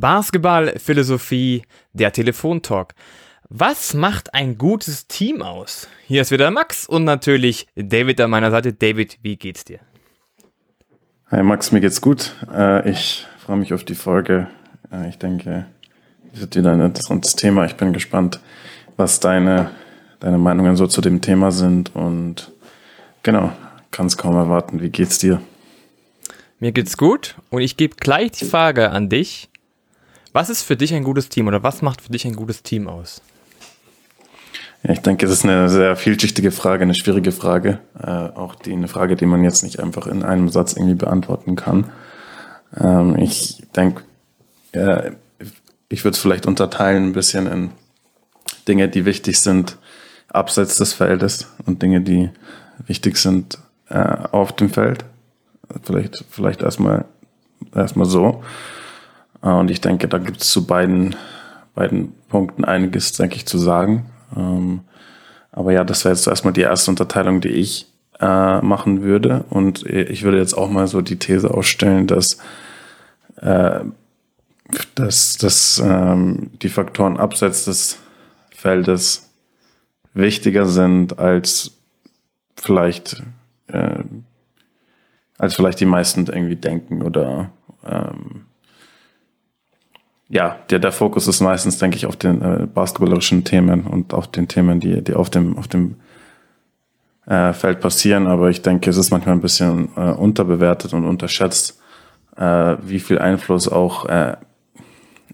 Basketballphilosophie, der Telefontalk. Was macht ein gutes Team aus? Hier ist wieder Max und natürlich David an meiner Seite. David, wie geht's dir? Hi Max, mir geht's gut. Äh, ich freue mich auf die Folge. Äh, ich denke, es wird wieder ein interessantes Thema. Ich bin gespannt, was deine, deine Meinungen so zu dem Thema sind und genau, kann es kaum erwarten. Wie geht's dir? Mir geht's gut und ich gebe gleich die Frage an dich. Was ist für dich ein gutes Team oder was macht für dich ein gutes Team aus? Ja, ich denke, das ist eine sehr vielschichtige Frage, eine schwierige Frage. Äh, auch die eine Frage, die man jetzt nicht einfach in einem Satz irgendwie beantworten kann. Ähm, ich denke, äh, ich würde es vielleicht unterteilen ein bisschen in Dinge, die wichtig sind abseits des Feldes und Dinge, die wichtig sind äh, auf dem Feld. Vielleicht, vielleicht erstmal erstmal so. Äh, und ich denke, da gibt es zu beiden, beiden Punkten einiges, denke ich, zu sagen. Ähm, aber ja, das wäre jetzt erstmal die erste Unterteilung, die ich äh, machen würde. Und ich würde jetzt auch mal so die These ausstellen, dass, äh, dass, dass ähm, die Faktoren abseits des Feldes wichtiger sind als vielleicht als vielleicht die meisten irgendwie denken oder ähm, ja, der, der Fokus ist meistens, denke ich, auf den äh, basketballerischen Themen und auf den Themen, die, die auf dem, auf dem äh, Feld passieren. Aber ich denke, es ist manchmal ein bisschen äh, unterbewertet und unterschätzt, äh, wie viel Einfluss auch äh,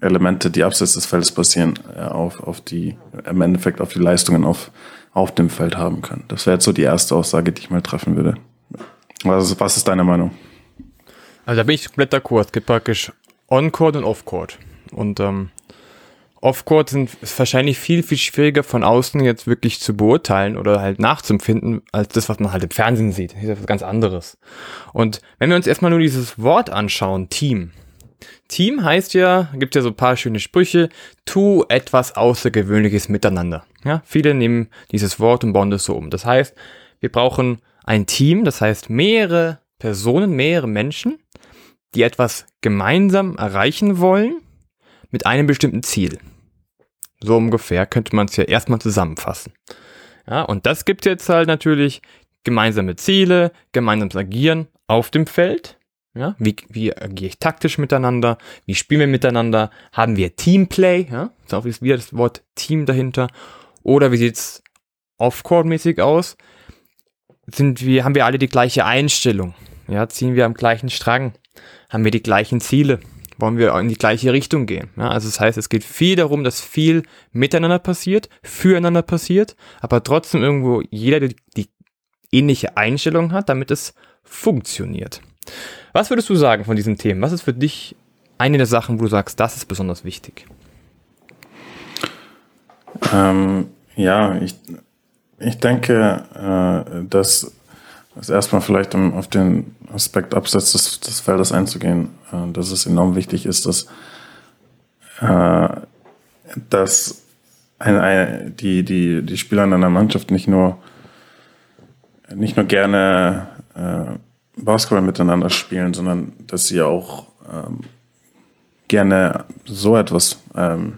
Elemente, die abseits des Feldes passieren, äh, auf, auf die, im Endeffekt auf die Leistungen auf, auf dem Feld haben können. Das wäre jetzt so die erste Aussage, die ich mal treffen würde. Was, was ist deine Meinung? Also da bin ich komplett d'accord. Es gibt praktisch On-Court und Off-Court. Und ähm, Off-Court sind wahrscheinlich viel, viel schwieriger von außen jetzt wirklich zu beurteilen oder halt nachzuempfinden, als das, was man halt im Fernsehen sieht. Das ist was ganz anderes. Und wenn wir uns erstmal nur dieses Wort anschauen, Team. Team heißt ja, gibt ja so ein paar schöne Sprüche, tu etwas Außergewöhnliches miteinander. Ja, viele nehmen dieses Wort und bauen das so um. Das heißt, wir brauchen ein Team, das heißt mehrere Personen, mehrere Menschen, die etwas gemeinsam erreichen wollen mit einem bestimmten Ziel. So ungefähr könnte man es ja erstmal zusammenfassen. Ja, und das gibt jetzt halt natürlich gemeinsame Ziele, gemeinsames Agieren auf dem Feld. Ja, wie, wie agiere ich taktisch miteinander? Wie spielen wir miteinander? Haben wir Teamplay? Ja, ist auch wieder das Wort Team dahinter. Oder wie sieht's off-court-mäßig aus? Sind wir, haben wir alle die gleiche Einstellung? Ja, ziehen wir am gleichen Strang? Haben wir die gleichen Ziele? Wollen wir in die gleiche Richtung gehen. Ja, also das heißt, es geht viel darum, dass viel miteinander passiert, füreinander passiert, aber trotzdem irgendwo jeder die, die ähnliche Einstellung hat, damit es funktioniert. Was würdest du sagen von diesen Themen? Was ist für dich eine der Sachen, wo du sagst, das ist besonders wichtig? Ähm, ja, ich, ich denke, äh, dass also erstmal vielleicht, um auf den Aspekt abseits des, des Feldes einzugehen, äh, dass es enorm wichtig ist, dass, äh, dass eine, eine, die, die, die Spieler in einer Mannschaft nicht nur, nicht nur gerne äh, Basketball miteinander spielen, sondern dass sie auch ähm, gerne so etwas ähm,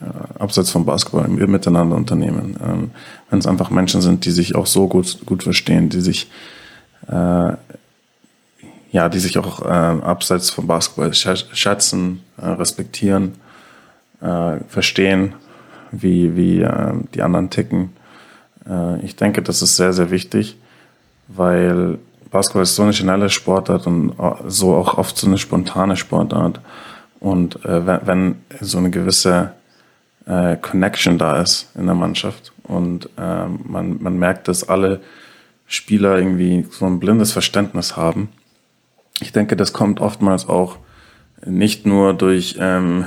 äh, abseits vom Basketball miteinander unternehmen. Ähm, Wenn es einfach Menschen sind, die sich auch so gut, gut verstehen, die sich äh, ja, die sich auch äh, abseits vom Basketball schätzen, äh, respektieren, äh, verstehen, wie, wie äh, die anderen ticken. Äh, ich denke, das ist sehr, sehr wichtig, weil Basketball ist so eine schnelle Sportart und äh, so auch oft so eine spontane Sportart. Und äh, wenn, wenn so eine gewisse äh, Connection da ist in der Mannschaft. Und äh, man, man merkt, dass alle Spieler irgendwie so ein blindes Verständnis haben. Ich denke, das kommt oftmals auch nicht nur durch ähm,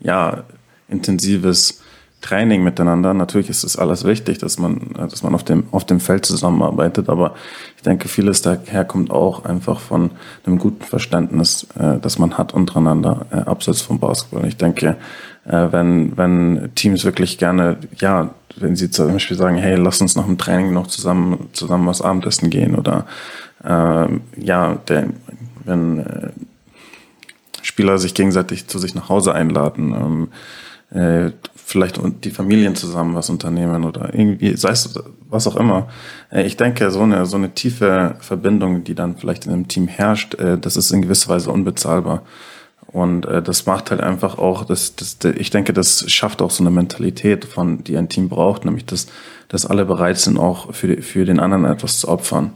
ja, intensives Training miteinander. Natürlich ist es alles wichtig, dass man, dass man auf dem, auf dem Feld zusammenarbeitet, aber ich denke, vieles daher kommt auch einfach von einem guten Verständnis, äh, das man hat untereinander, äh, abseits vom Basketball. Ich denke, äh, wenn, wenn Teams wirklich gerne, ja, wenn sie zum Beispiel sagen, hey, lass uns nach dem Training noch zusammen, zusammen was Abendessen gehen oder äh, ja, der, wenn äh, Spieler sich gegenseitig zu sich nach Hause einladen, ähm, äh, vielleicht die Familien zusammen was unternehmen oder irgendwie, sei es was auch immer. Äh, ich denke, so eine, so eine tiefe Verbindung, die dann vielleicht in einem Team herrscht, äh, das ist in gewisser Weise unbezahlbar. Und äh, das macht halt einfach auch, das, das, ich denke, das schafft auch so eine Mentalität von, die ein Team braucht, nämlich dass, dass alle bereit sind, auch für, für den anderen etwas zu opfern.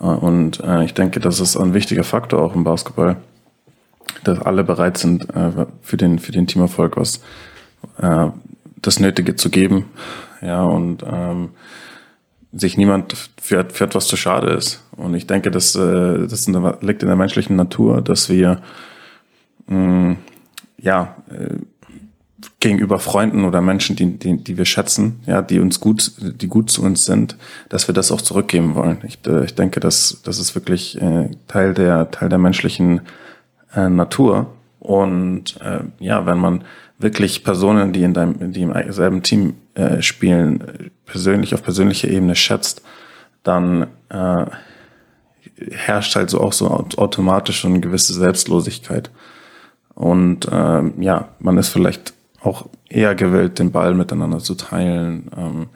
Äh, und äh, ich denke, das ist ein wichtiger Faktor auch im Basketball, dass alle bereit sind, für den, für den Teamerfolg was, äh, das Nötige zu geben. Ja, und ähm, sich niemand für, für etwas zu schade ist. Und ich denke, das, äh, das liegt in der menschlichen Natur, dass wir mh, ja, äh, gegenüber Freunden oder Menschen, die, die, die wir schätzen, ja, die uns gut, die gut zu uns sind, dass wir das auch zurückgeben wollen. Ich, äh, ich denke, dass das ist wirklich äh, Teil der Teil der menschlichen äh, Natur. Und äh, ja, wenn man wirklich Personen, die in deinem, die im selben Team äh, spielen, persönlich auf persönlicher Ebene schätzt, dann äh, herrscht halt so auch so automatisch so eine gewisse Selbstlosigkeit. Und ähm, ja, man ist vielleicht auch eher gewillt, den Ball miteinander zu teilen, ähm,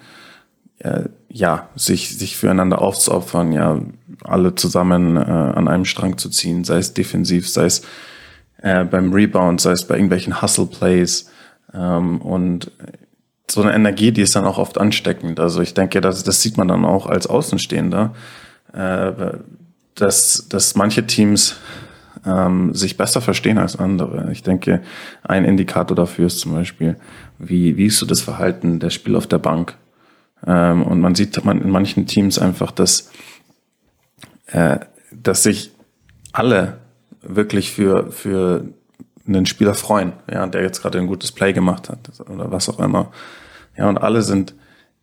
äh, ja, sich, sich füreinander aufzuopfern, ja, alle zusammen äh, an einem Strang zu ziehen, sei es defensiv, sei es äh, beim Rebound, sei es bei irgendwelchen Hustle-Plays. Ähm, und so eine Energie, die ist dann auch oft ansteckend. Also ich denke, das, das sieht man dann auch als Außenstehender, äh, dass, dass manche Teams ähm, sich besser verstehen als andere. Ich denke, ein Indikator dafür ist zum Beispiel, wie, wie ist so das Verhalten der Spieler auf der Bank? Ähm, und man sieht man in manchen Teams einfach, dass, äh, dass sich alle wirklich für, für einen Spieler freuen, ja, der jetzt gerade ein gutes Play gemacht hat oder was auch immer. Ja, und alle sind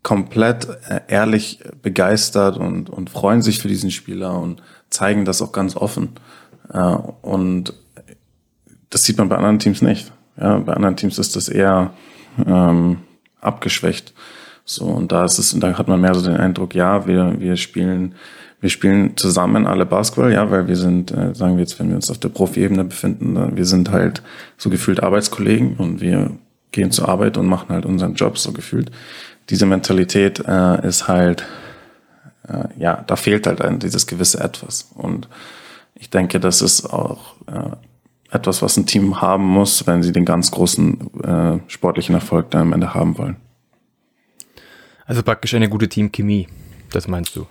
komplett äh, ehrlich begeistert und, und freuen sich für diesen Spieler und zeigen das auch ganz offen. Ja, und das sieht man bei anderen Teams nicht. Ja, bei anderen Teams ist das eher ähm, abgeschwächt. So, und da ist es, da hat man mehr so den Eindruck, ja, wir, wir spielen, wir spielen zusammen alle Basketball, ja, weil wir sind, äh, sagen wir jetzt, wenn wir uns auf der Profi-Ebene befinden, wir sind halt so gefühlt Arbeitskollegen und wir gehen zur Arbeit und machen halt unseren Job so gefühlt. Diese Mentalität äh, ist halt, äh, ja, da fehlt halt ein, dieses gewisse Etwas. Und ich denke, das ist auch äh, etwas, was ein Team haben muss, wenn sie den ganz großen äh, sportlichen Erfolg dann am Ende haben wollen. Also praktisch eine gute Teamchemie, das meinst du?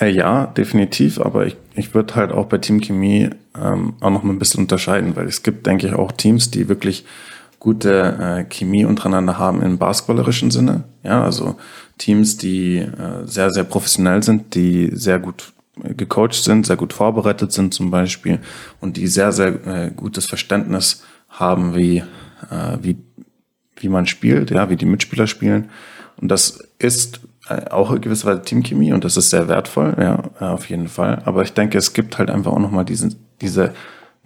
Äh, ja, definitiv, aber ich, ich würde halt auch bei Teamchemie ähm, auch noch mal ein bisschen unterscheiden, weil es gibt, denke ich, auch Teams, die wirklich gute äh, Chemie untereinander haben im basketballerischen Sinne. Ja, also Teams, die äh, sehr, sehr professionell sind, die sehr gut gecoacht sind, sehr gut vorbereitet sind zum Beispiel und die sehr, sehr äh, gutes Verständnis haben, wie, äh, wie, wie man spielt, ja, wie die Mitspieler spielen. Und das ist auch eine gewisse Teamchemie und das ist sehr wertvoll, ja, auf jeden Fall. Aber ich denke, es gibt halt einfach auch nochmal diese, diese,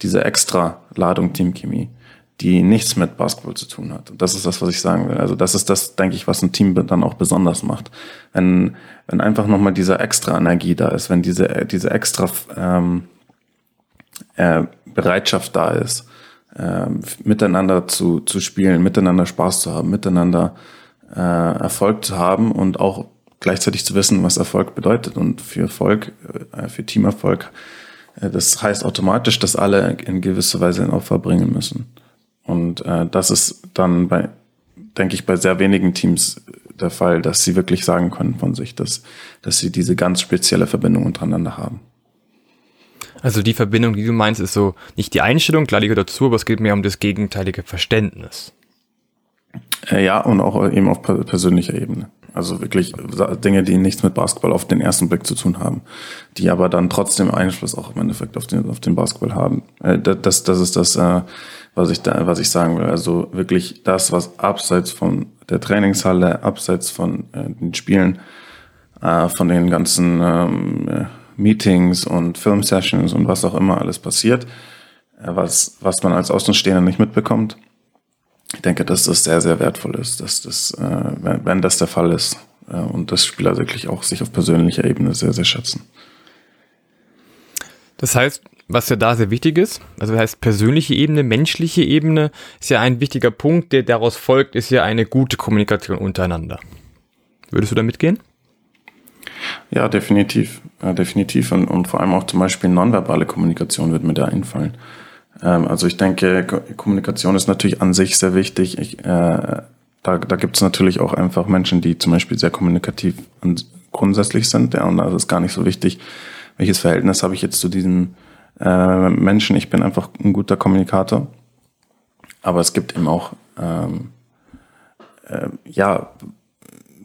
diese extra Ladung Teamchemie die nichts mit Basketball zu tun hat. Und das ist das, was ich sagen will. Also das ist das, denke ich, was ein Team dann auch besonders macht. Wenn, wenn einfach nochmal diese extra Energie da ist, wenn diese, diese extra ähm, äh, Bereitschaft da ist, äh, miteinander zu, zu spielen, miteinander Spaß zu haben, miteinander äh, Erfolg zu haben und auch gleichzeitig zu wissen, was Erfolg bedeutet. Und für Erfolg, äh, für Teamerfolg, äh, das heißt automatisch, dass alle in gewisser Weise ein Opfer bringen müssen. Und äh, das ist dann bei, denke ich, bei sehr wenigen Teams der Fall, dass sie wirklich sagen können von sich, dass, dass sie diese ganz spezielle Verbindung untereinander haben. Also die Verbindung, die du meinst, ist so nicht die Einstellung, klar, die gehört dazu, aber es geht mehr um das gegenteilige Verständnis. Äh, ja, und auch eben auf persönlicher Ebene. Also wirklich Dinge, die nichts mit Basketball auf den ersten Blick zu tun haben, die aber dann trotzdem Einfluss auch im Endeffekt auf den, auf den Basketball haben. Äh, das, das ist das, äh, was ich da, was ich sagen will. Also wirklich das, was abseits von der Trainingshalle, abseits von äh, den Spielen, äh, von den ganzen ähm, äh, Meetings und Filmsessions und was auch immer alles passiert, äh, was, was man als Außenstehender nicht mitbekommt. Ich denke, dass das sehr, sehr wertvoll ist, dass das, äh, wenn, wenn das der Fall ist äh, und das Spieler wirklich auch sich auf persönlicher Ebene sehr, sehr schätzen. Das heißt, was ja da sehr wichtig ist. Also das heißt, persönliche Ebene, menschliche Ebene ist ja ein wichtiger Punkt, der daraus folgt, ist ja eine gute Kommunikation untereinander. Würdest du da mitgehen? Ja, definitiv. Ja, definitiv. Und, und vor allem auch zum Beispiel nonverbale Kommunikation wird mir da einfallen. Ähm, also ich denke, Kommunikation ist natürlich an sich sehr wichtig. Ich, äh, da, da gibt es natürlich auch einfach Menschen, die zum Beispiel sehr kommunikativ grundsätzlich sind. Ja, und da ist es gar nicht so wichtig, welches Verhältnis habe ich jetzt zu diesem äh, Menschen. Ich bin einfach ein guter Kommunikator. Aber es gibt eben auch ähm, äh, ja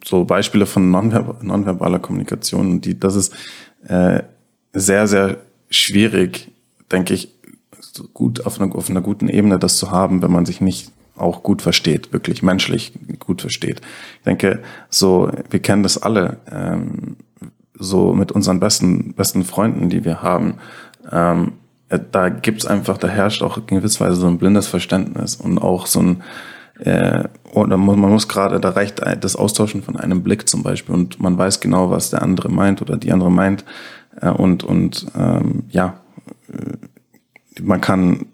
so Beispiele von nonver nonverbaler Kommunikation. Die, das ist äh, sehr, sehr schwierig, denke ich, gut auf einer, auf einer guten Ebene das zu haben, wenn man sich nicht auch gut versteht, wirklich menschlich gut versteht. Ich denke, so, wir kennen das alle, ähm, so mit unseren besten, besten Freunden, die wir haben, ähm, äh, da gibt's einfach, da herrscht auch in gewisser Weise so ein blindes Verständnis und auch so ein, äh, oder man muss gerade, da reicht das Austauschen von einem Blick zum Beispiel und man weiß genau, was der andere meint oder die andere meint äh, und, und ähm, ja, äh, man kann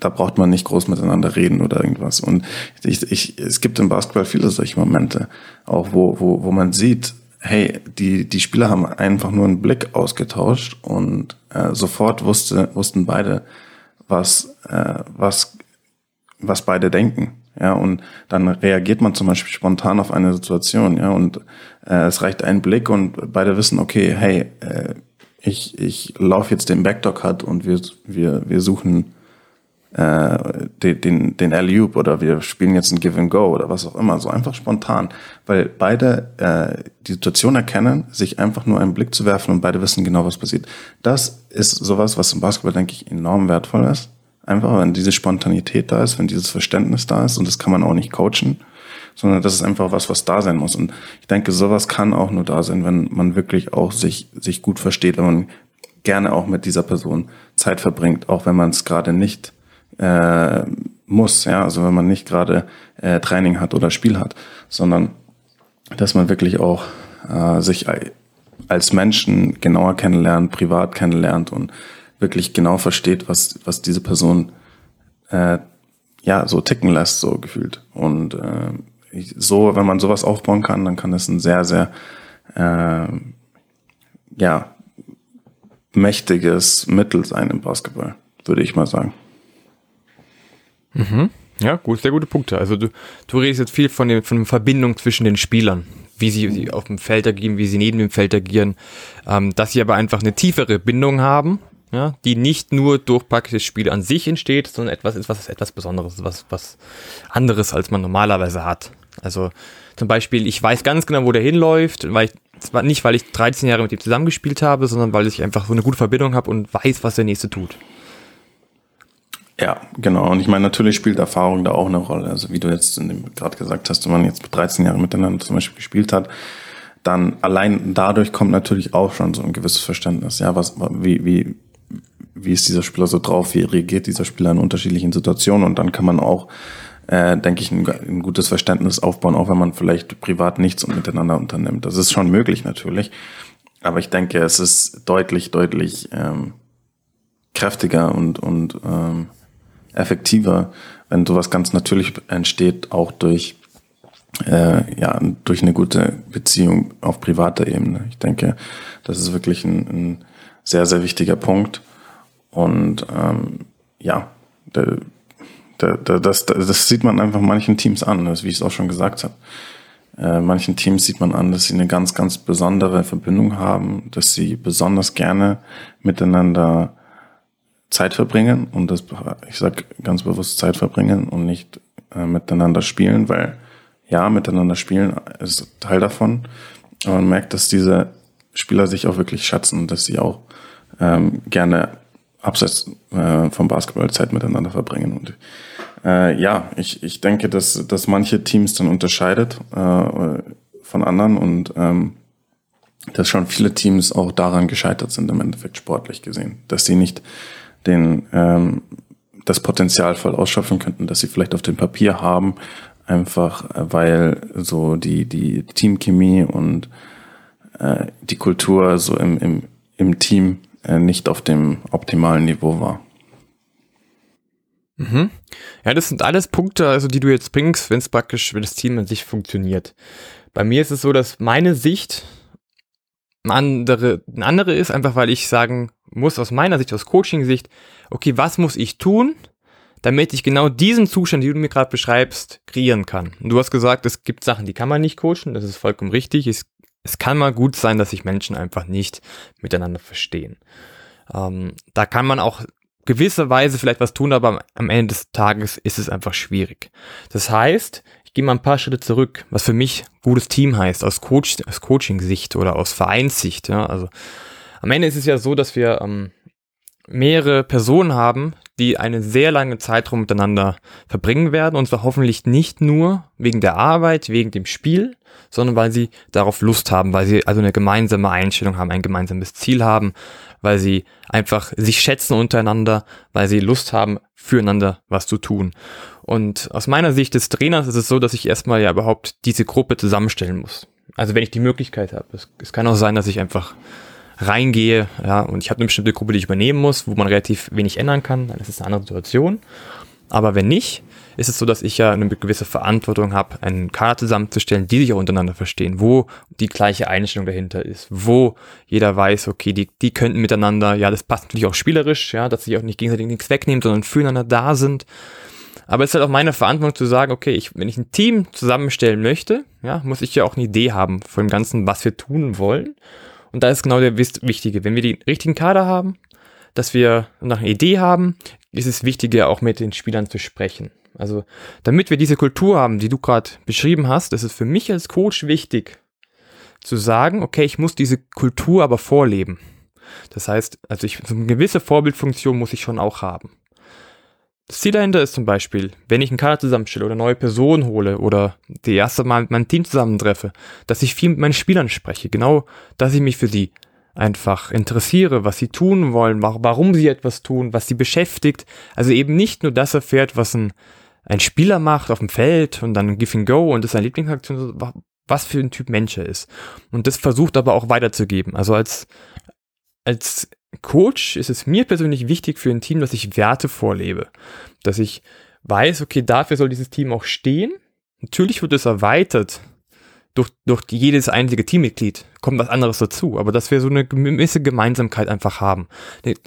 da braucht man nicht groß miteinander reden oder irgendwas. Und ich, ich, es gibt im Basketball viele solche Momente, auch wo, wo, wo man sieht, hey, die, die Spieler haben einfach nur einen Blick ausgetauscht und äh, sofort wusste, wussten beide, was, äh, was, was beide denken. Ja, und dann reagiert man zum Beispiel spontan auf eine Situation, ja, und äh, es reicht ein Blick und beide wissen, okay, hey, äh, ich, ich laufe jetzt den Backdoor-Cut und wir, wir, wir suchen äh, den, den, den Alley-Oop oder wir spielen jetzt ein Give and Go oder was auch immer, so einfach spontan, weil beide äh, die Situation erkennen, sich einfach nur einen Blick zu werfen und beide wissen genau, was passiert. Das ist sowas, was im Basketball, denke ich, enorm wertvoll ist. Einfach, wenn diese Spontanität da ist, wenn dieses Verständnis da ist und das kann man auch nicht coachen, sondern das ist einfach was, was da sein muss. Und ich denke, sowas kann auch nur da sein, wenn man wirklich auch sich, sich gut versteht, wenn man gerne auch mit dieser Person Zeit verbringt, auch wenn man es gerade nicht äh, muss, ja, also wenn man nicht gerade äh, Training hat oder Spiel hat, sondern dass man wirklich auch äh, sich als Menschen genauer kennenlernt, privat kennenlernt und wirklich genau versteht, was, was diese Person äh, ja so ticken lässt, so gefühlt. Und äh, so, wenn man sowas aufbauen kann, dann kann das ein sehr, sehr äh, ja mächtiges Mittel sein im Basketball, würde ich mal sagen. Mhm. Ja, gut, sehr gute Punkte. Also du, du redest jetzt viel von, dem, von der Verbindung zwischen den Spielern, wie sie, sie auf dem Feld agieren, wie sie neben dem Feld agieren, ähm, dass sie aber einfach eine tiefere Bindung haben, ja, die nicht nur durch praktisch das Spiel an sich entsteht, sondern etwas ist, was etwas Besonderes, was, was anderes, als man normalerweise hat. Also zum Beispiel, ich weiß ganz genau, wo der hinläuft, weil ich, nicht, weil ich 13 Jahre mit ihm zusammengespielt habe, sondern weil ich einfach so eine gute Verbindung habe und weiß, was der Nächste tut. Ja, genau. Und ich meine, natürlich spielt Erfahrung da auch eine Rolle. Also wie du jetzt gerade gesagt hast, wenn man jetzt 13 Jahre miteinander zum Beispiel gespielt hat, dann allein dadurch kommt natürlich auch schon so ein gewisses Verständnis. Ja, was, wie, wie, wie ist dieser Spieler so drauf? Wie reagiert dieser Spieler in unterschiedlichen Situationen? Und dann kann man auch, äh, denke ich, ein, ein gutes Verständnis aufbauen, auch wenn man vielleicht privat nichts miteinander unternimmt. Das ist schon möglich natürlich. Aber ich denke, es ist deutlich, deutlich ähm, kräftiger und, und ähm, effektiver, wenn sowas ganz natürlich entsteht, auch durch äh, ja durch eine gute Beziehung auf privater Ebene. Ich denke, das ist wirklich ein, ein sehr sehr wichtiger Punkt und ähm, ja, der, der, der, das, das sieht man einfach manchen Teams an, wie ich es auch schon gesagt habe. Äh, manchen Teams sieht man an, dass sie eine ganz, ganz besondere Verbindung haben, dass sie besonders gerne miteinander Zeit verbringen und das, ich sag ganz bewusst Zeit verbringen und nicht äh, miteinander spielen, weil ja, miteinander spielen ist Teil davon. Aber man merkt, dass diese Spieler sich auch wirklich schätzen und dass sie auch ähm, gerne abseits äh, vom Basketball Zeit miteinander verbringen. Und äh, ja, ich, ich denke, dass, dass manche Teams dann unterscheidet äh, von anderen und ähm, dass schon viele Teams auch daran gescheitert sind, im Endeffekt sportlich gesehen, dass sie nicht den, ähm, das Potenzial voll ausschöpfen könnten, dass sie vielleicht auf dem Papier haben, einfach äh, weil so die, die Teamchemie und äh, die Kultur so im, im, im Team nicht auf dem optimalen Niveau war. Mhm. Ja, das sind alles Punkte, also die du jetzt bringst, wenn es praktisch, wenn das Team an sich funktioniert. Bei mir ist es so, dass meine Sicht eine andere, eine andere ist, einfach weil ich sagen muss, aus meiner Sicht, aus Coaching-Sicht, okay, was muss ich tun, damit ich genau diesen Zustand, den du mir gerade beschreibst, kreieren kann. Und du hast gesagt, es gibt Sachen, die kann man nicht coachen, das ist vollkommen richtig. Es, es kann mal gut sein, dass sich Menschen einfach nicht miteinander verstehen. Ähm, da kann man auch gewisse Weise vielleicht was tun, aber am Ende des Tages ist es einfach schwierig. Das heißt, ich gehe mal ein paar Schritte zurück, was für mich gutes Team heißt, aus, Coach, aus Coaching-Sicht oder aus Vereinssicht. Ja, also am Ende ist es ja so, dass wir ähm, mehrere Personen haben, die eine sehr lange Zeitraum miteinander verbringen werden und zwar hoffentlich nicht nur wegen der Arbeit, wegen dem Spiel, sondern weil sie darauf Lust haben, weil sie also eine gemeinsame Einstellung haben, ein gemeinsames Ziel haben, weil sie einfach sich schätzen untereinander, weil sie Lust haben, füreinander was zu tun. Und aus meiner Sicht des Trainers ist es so, dass ich erstmal ja überhaupt diese Gruppe zusammenstellen muss. Also wenn ich die Möglichkeit habe. Es, es kann auch sein, dass ich einfach reingehe, ja, und ich habe eine bestimmte Gruppe, die ich übernehmen muss, wo man relativ wenig ändern kann, dann ist es eine andere Situation. Aber wenn nicht, ist es so, dass ich ja eine gewisse Verantwortung habe, einen Kader zusammenzustellen, die sich auch untereinander verstehen, wo die gleiche Einstellung dahinter ist, wo jeder weiß, okay, die, die könnten miteinander, ja, das passt natürlich auch spielerisch, ja, dass sie auch nicht gegenseitig nichts wegnehmen, sondern füreinander da sind. Aber es ist halt auch meine Verantwortung zu sagen, okay, ich, wenn ich ein Team zusammenstellen möchte, ja, muss ich ja auch eine Idee haben von dem Ganzen, was wir tun wollen. Und da ist genau der Wichtige. Wenn wir den richtigen Kader haben, dass wir nach einer Idee haben, ist es wichtiger, auch mit den Spielern zu sprechen. Also, damit wir diese Kultur haben, die du gerade beschrieben hast, ist es für mich als Coach wichtig, zu sagen, okay, ich muss diese Kultur aber vorleben. Das heißt, also ich, so eine gewisse Vorbildfunktion muss ich schon auch haben. Das Ziel dahinter ist zum Beispiel, wenn ich einen Kader zusammenstelle oder neue Personen hole oder die erste Mal mit meinem Team zusammentreffe, dass ich viel mit meinen Spielern spreche. Genau, dass ich mich für sie einfach interessiere, was sie tun wollen, warum sie etwas tun, was sie beschäftigt. Also eben nicht nur das erfährt, was ein, ein Spieler macht auf dem Feld und dann Give and Go und das ist seine Lieblingsaktion, was für ein Typ Mensch er ist. Und das versucht aber auch weiterzugeben. Also als, als Coach ist es mir persönlich wichtig für ein Team, dass ich Werte vorlebe. Dass ich weiß, okay, dafür soll dieses Team auch stehen. Natürlich wird es erweitert durch, durch jedes einzige Teammitglied kommt was anderes dazu, aber dass wir so eine gewisse Gemeinsamkeit einfach haben.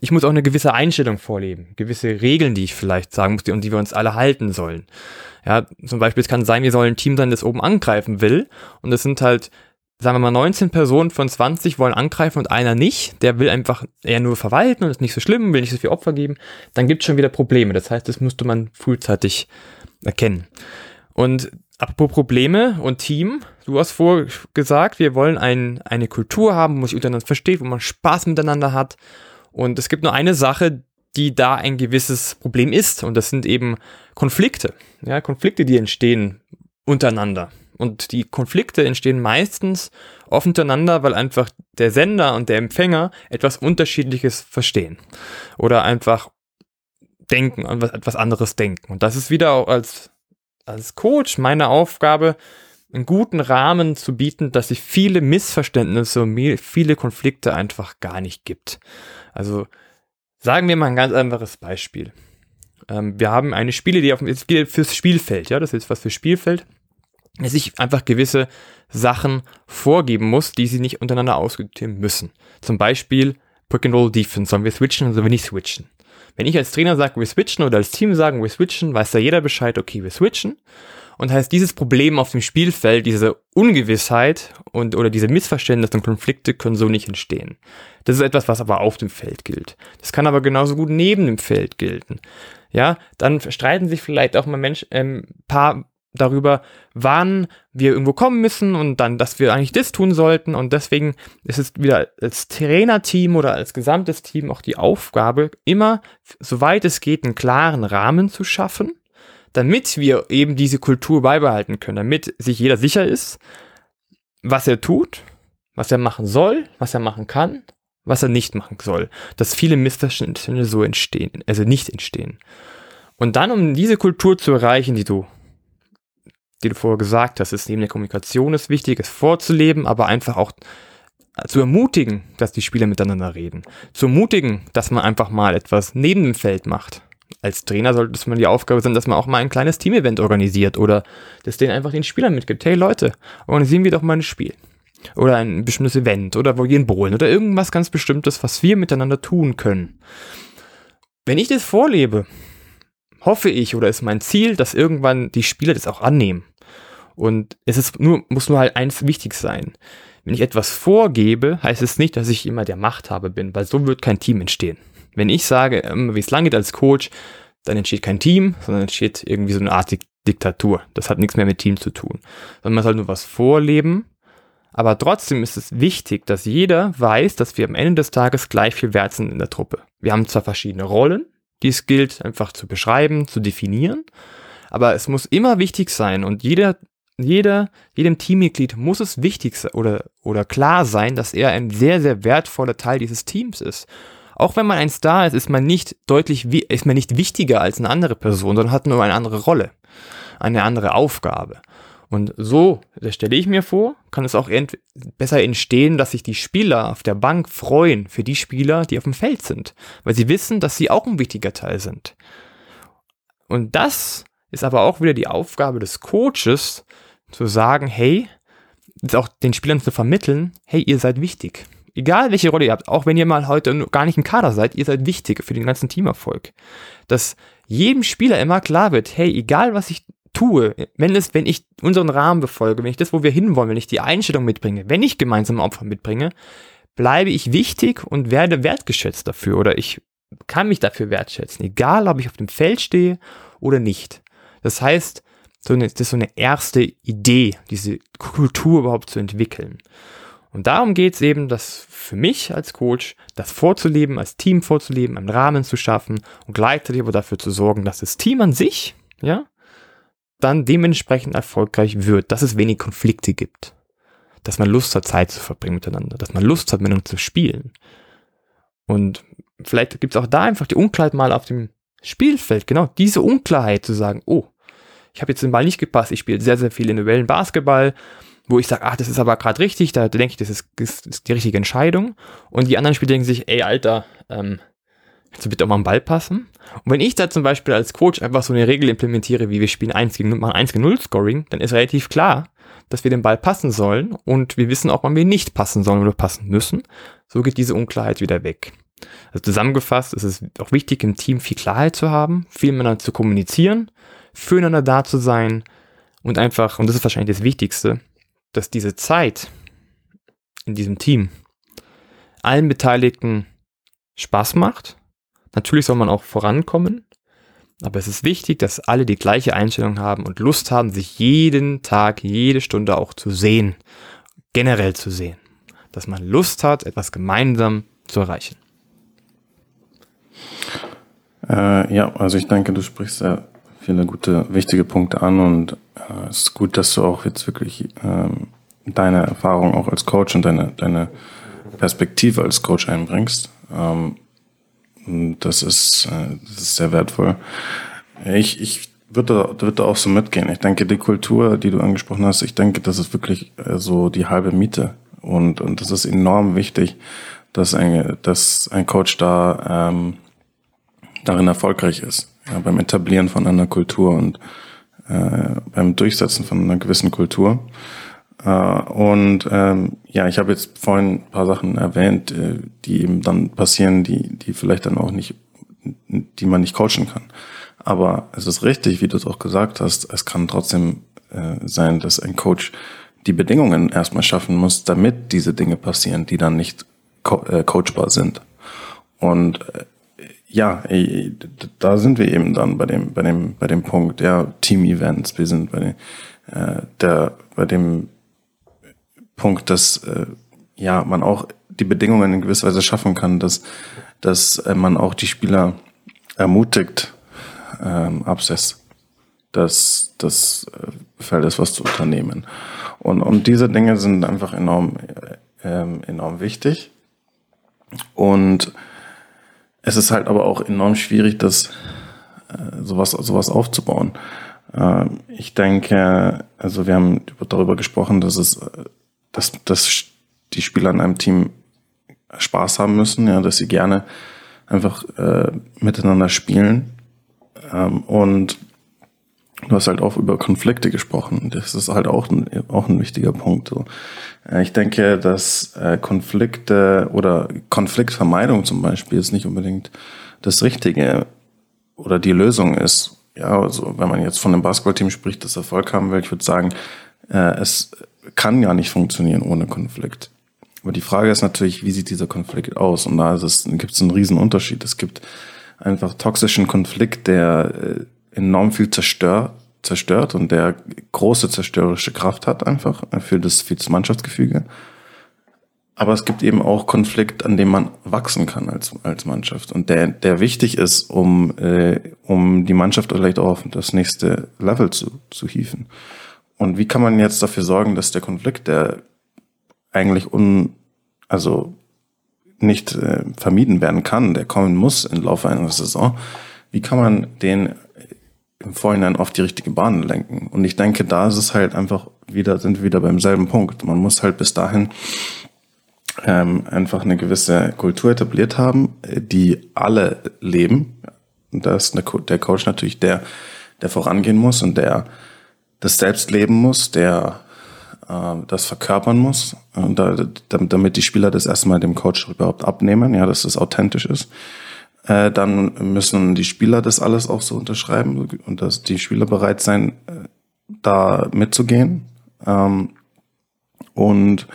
Ich muss auch eine gewisse Einstellung vorleben, gewisse Regeln, die ich vielleicht sagen muss, die, und die wir uns alle halten sollen. Ja, zum Beispiel, es kann sein, wir sollen ein Team sein, das oben angreifen will, und es sind halt sagen wir mal, 19 Personen von 20 wollen angreifen und einer nicht, der will einfach eher nur verwalten und ist nicht so schlimm, will nicht so viel Opfer geben, dann gibt es schon wieder Probleme. Das heißt, das müsste man frühzeitig erkennen. Und apropos Probleme und Team, du hast vorher gesagt, wir wollen ein, eine Kultur haben, wo man sich untereinander versteht, wo man Spaß miteinander hat. Und es gibt nur eine Sache, die da ein gewisses Problem ist, und das sind eben Konflikte. Ja, Konflikte, die entstehen untereinander. Und die Konflikte entstehen meistens oft untereinander, weil einfach der Sender und der Empfänger etwas Unterschiedliches verstehen. Oder einfach denken und etwas anderes denken. Und das ist wieder auch als, als Coach meine Aufgabe, einen guten Rahmen zu bieten, dass sich viele Missverständnisse und viele Konflikte einfach gar nicht gibt. Also sagen wir mal ein ganz einfaches Beispiel. Ähm, wir haben eine Spiele, die auf dem, fürs Spielfeld, ja, das ist was für Spielfeld dass ich einfach gewisse Sachen vorgeben muss, die sie nicht untereinander ausüben müssen. Zum Beispiel Pick and Roll Defense, sollen wir switchen oder sollen wir nicht switchen? Wenn ich als Trainer sage, wir switchen oder als Team sagen, wir switchen, weiß da jeder Bescheid, okay, wir switchen. Und heißt dieses Problem auf dem Spielfeld, diese Ungewissheit und oder diese Missverständnisse und Konflikte können so nicht entstehen. Das ist etwas, was aber auf dem Feld gilt. Das kann aber genauso gut neben dem Feld gelten. Ja, dann streiten sich vielleicht auch mal Mensch, ähm, paar darüber, wann wir irgendwo kommen müssen und dann, dass wir eigentlich das tun sollten. Und deswegen ist es wieder als Trainerteam oder als gesamtes Team auch die Aufgabe, immer, soweit es geht, einen klaren Rahmen zu schaffen, damit wir eben diese Kultur beibehalten können, damit sich jeder sicher ist, was er tut, was er machen soll, was er machen kann, was er nicht machen soll. Dass viele Missverständnisse so entstehen, also nicht entstehen. Und dann, um diese Kultur zu erreichen, die du die du vorher gesagt hast, ist neben der Kommunikation ist wichtig, es vorzuleben, aber einfach auch zu ermutigen, dass die Spieler miteinander reden, zu ermutigen, dass man einfach mal etwas neben dem Feld macht. Als Trainer sollte es mal die Aufgabe sein, dass man auch mal ein kleines Teamevent organisiert oder das denen einfach den Spielern mitgibt. Hey Leute, organisieren wir doch mal ein Spiel. Oder ein bestimmtes Event oder wo wir in Bohlen oder irgendwas ganz Bestimmtes, was wir miteinander tun können. Wenn ich das vorlebe, hoffe ich oder ist mein Ziel, dass irgendwann die Spieler das auch annehmen. Und es ist nur, muss nur halt eins wichtig sein. Wenn ich etwas vorgebe, heißt es nicht, dass ich immer der Machthaber bin, weil so wird kein Team entstehen. Wenn ich sage, ähm, wie es lang geht als Coach, dann entsteht kein Team, sondern entsteht irgendwie so eine Art Diktatur. Das hat nichts mehr mit Team zu tun. Sondern man soll nur was vorleben. Aber trotzdem ist es wichtig, dass jeder weiß, dass wir am Ende des Tages gleich viel wert sind in der Truppe. Wir haben zwar verschiedene Rollen, die es gilt einfach zu beschreiben, zu definieren, aber es muss immer wichtig sein und jeder jeder, jedem Teammitglied muss es wichtig oder, oder klar sein, dass er ein sehr, sehr wertvoller Teil dieses Teams ist. Auch wenn man ein Star ist, ist man nicht deutlich, ist man nicht wichtiger als eine andere Person, sondern hat nur eine andere Rolle, eine andere Aufgabe. Und so, das stelle ich mir vor, kann es auch besser entstehen, dass sich die Spieler auf der Bank freuen für die Spieler, die auf dem Feld sind, weil sie wissen, dass sie auch ein wichtiger Teil sind. Und das ist aber auch wieder die Aufgabe des Coaches, zu sagen, hey, auch den Spielern zu vermitteln, hey, ihr seid wichtig. Egal welche Rolle ihr habt, auch wenn ihr mal heute gar nicht im Kader seid, ihr seid wichtig für den ganzen Teamerfolg. Dass jedem Spieler immer klar wird, hey, egal was ich tue, wenn es, wenn ich unseren Rahmen befolge, wenn ich das, wo wir hinwollen, wenn ich die Einstellung mitbringe, wenn ich gemeinsame Opfer mitbringe, bleibe ich wichtig und werde wertgeschätzt dafür oder ich kann mich dafür wertschätzen, egal ob ich auf dem Feld stehe oder nicht. Das heißt, so eine, das ist so eine erste Idee, diese Kultur überhaupt zu entwickeln. Und darum geht es eben, das für mich als Coach, das vorzuleben, als Team vorzuleben, einen Rahmen zu schaffen und gleichzeitig aber dafür zu sorgen, dass das Team an sich, ja, dann dementsprechend erfolgreich wird, dass es wenig Konflikte gibt, dass man Lust hat, Zeit zu verbringen miteinander, dass man Lust hat, miteinander zu spielen. Und vielleicht gibt es auch da einfach die Unklarheit mal auf dem Spielfeld, genau, diese Unklarheit zu sagen, oh, ich habe jetzt den Ball nicht gepasst, ich spiele sehr, sehr viel individuellen Basketball, wo ich sage, ach, das ist aber gerade richtig, da denke ich, das ist, das ist, die richtige Entscheidung. Und die anderen Spieler denken sich, ey, Alter, ähm, kannst du bitte auch mal einen Ball passen? Und wenn ich da zum Beispiel als Coach einfach so eine Regel implementiere, wie wir spielen 1 gegen 0, machen 1 gegen 0 Scoring, dann ist relativ klar, dass wir den Ball passen sollen und wir wissen auch, wann wir nicht passen sollen oder passen müssen. So geht diese Unklarheit wieder weg. Also zusammengefasst ist es auch wichtig, im Team viel Klarheit zu haben, viel miteinander zu kommunizieren, füreinander da zu sein und einfach, und das ist wahrscheinlich das Wichtigste, dass diese Zeit in diesem Team allen Beteiligten Spaß macht. Natürlich soll man auch vorankommen, aber es ist wichtig, dass alle die gleiche Einstellung haben und Lust haben, sich jeden Tag, jede Stunde auch zu sehen, generell zu sehen. Dass man Lust hat, etwas gemeinsam zu erreichen. Äh, ja, also ich denke, du sprichst ja viele gute, wichtige Punkte an und äh, es ist gut, dass du auch jetzt wirklich ähm, deine Erfahrung auch als Coach und deine, deine Perspektive als Coach einbringst. Ähm, das, ist, äh, das ist sehr wertvoll. Ich, ich würde, würde auch so mitgehen. Ich denke, die Kultur, die du angesprochen hast, ich denke, das ist wirklich äh, so die halbe Miete. Und, und das ist enorm wichtig, dass ein, dass ein Coach da ähm, darin erfolgreich ist ja, beim Etablieren von einer Kultur und äh, beim Durchsetzen von einer gewissen Kultur. Äh, und ähm, ja, ich habe jetzt vorhin ein paar Sachen erwähnt, äh, die eben dann passieren, die, die vielleicht dann auch nicht, die man nicht coachen kann. Aber es ist richtig, wie du es auch gesagt hast, es kann trotzdem äh, sein, dass ein Coach die Bedingungen erstmal schaffen muss, damit diese Dinge passieren, die dann nicht co äh, coachbar sind. Und äh, ja, da sind wir eben dann bei dem, bei dem, bei dem Punkt, ja, Team-Events. Wir sind bei, dem, äh, der, bei dem Punkt, dass äh, ja man auch die Bedingungen in gewisser Weise schaffen kann, dass, dass äh, man auch die Spieler ermutigt, ähm, abseits des, des äh, Feldes was zu unternehmen. Und, und diese Dinge sind einfach enorm, äh, ähm, enorm wichtig. Und es ist halt aber auch enorm schwierig, das äh, sowas, sowas aufzubauen. Äh, ich denke, also wir haben darüber gesprochen, dass es, dass, dass die Spieler in einem Team Spaß haben müssen, ja, dass sie gerne einfach äh, miteinander spielen. Ähm, und du hast halt auch über Konflikte gesprochen. Das ist halt auch ein, auch ein wichtiger Punkt. So. Äh, ich denke, dass äh, Konflikte oder Konfliktvermeidung zum Beispiel ist nicht unbedingt das Richtige oder die Lösung ist. Ja, also wenn man jetzt von einem Basketballteam spricht, das Erfolg haben will, ich würde sagen, äh, es kann ja nicht funktionieren ohne Konflikt. Aber die Frage ist natürlich, wie sieht dieser Konflikt aus? Und da gibt es einen riesen Unterschied. Es gibt einfach toxischen Konflikt, der äh, enorm viel zerstört, zerstört und der große zerstörerische Kraft hat einfach für das, für das Mannschaftsgefüge. Aber es gibt eben auch Konflikt, an dem man wachsen kann als, als Mannschaft und der, der wichtig ist, um, äh, um die Mannschaft vielleicht auch auf das nächste Level zu, zu hieven. Und wie kann man jetzt dafür sorgen, dass der Konflikt, der eigentlich un, also nicht äh, vermieden werden kann, der kommen muss im Laufe einer Saison, wie kann man den im Vorhinein auf die richtige Bahn lenken? Und ich denke, da ist es halt einfach wieder, sind wir wieder beim selben Punkt. Man muss halt bis dahin ähm, einfach eine gewisse Kultur etabliert haben, die alle leben. Und da ist der Coach natürlich der, der vorangehen muss und der das selbst leben muss, der äh, das verkörpern muss, äh, da, damit die Spieler das erstmal dem Coach überhaupt abnehmen, ja, dass das authentisch ist. Äh, dann müssen die Spieler das alles auch so unterschreiben und dass die Spieler bereit sein, äh, da mitzugehen. Ähm, und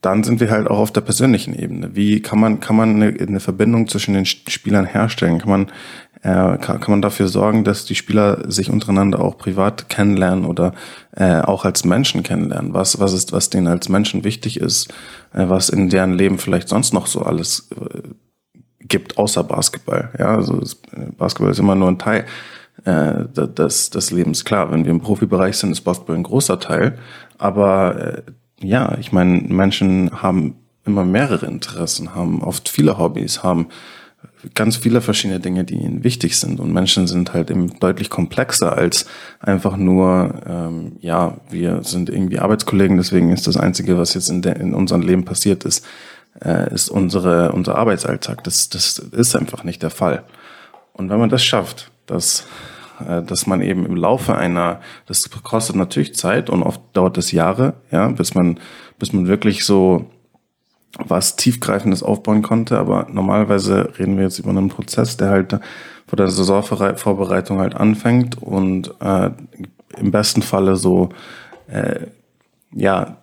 dann sind wir halt auch auf der persönlichen Ebene. Wie kann man, kann man eine Verbindung zwischen den Spielern herstellen? Kann man, äh, kann, kann man dafür sorgen, dass die Spieler sich untereinander auch privat kennenlernen oder äh, auch als Menschen kennenlernen? Was, was ist, was denen als Menschen wichtig ist, äh, was in deren Leben vielleicht sonst noch so alles äh, gibt, außer Basketball? Ja, also äh, Basketball ist immer nur ein Teil äh, des, des Lebens. Klar, wenn wir im Profibereich sind, ist Basketball ein großer Teil, aber äh, ja, ich meine, Menschen haben immer mehrere Interessen, haben oft viele Hobbys, haben ganz viele verschiedene Dinge, die ihnen wichtig sind. Und Menschen sind halt eben deutlich komplexer als einfach nur, ähm, ja, wir sind irgendwie Arbeitskollegen, deswegen ist das Einzige, was jetzt in, der, in unserem Leben passiert ist, äh, ist unsere, unser Arbeitsalltag. Das, das ist einfach nicht der Fall. Und wenn man das schafft, dass äh, dass man eben im Laufe einer, das kostet natürlich Zeit und oft dauert es Jahre, ja, bis man, bis man wirklich so was tiefgreifendes aufbauen konnte. Aber normalerweise reden wir jetzt über einen Prozess, der halt vor der Saisonvorbereitung halt anfängt und äh, im besten Falle so äh, ja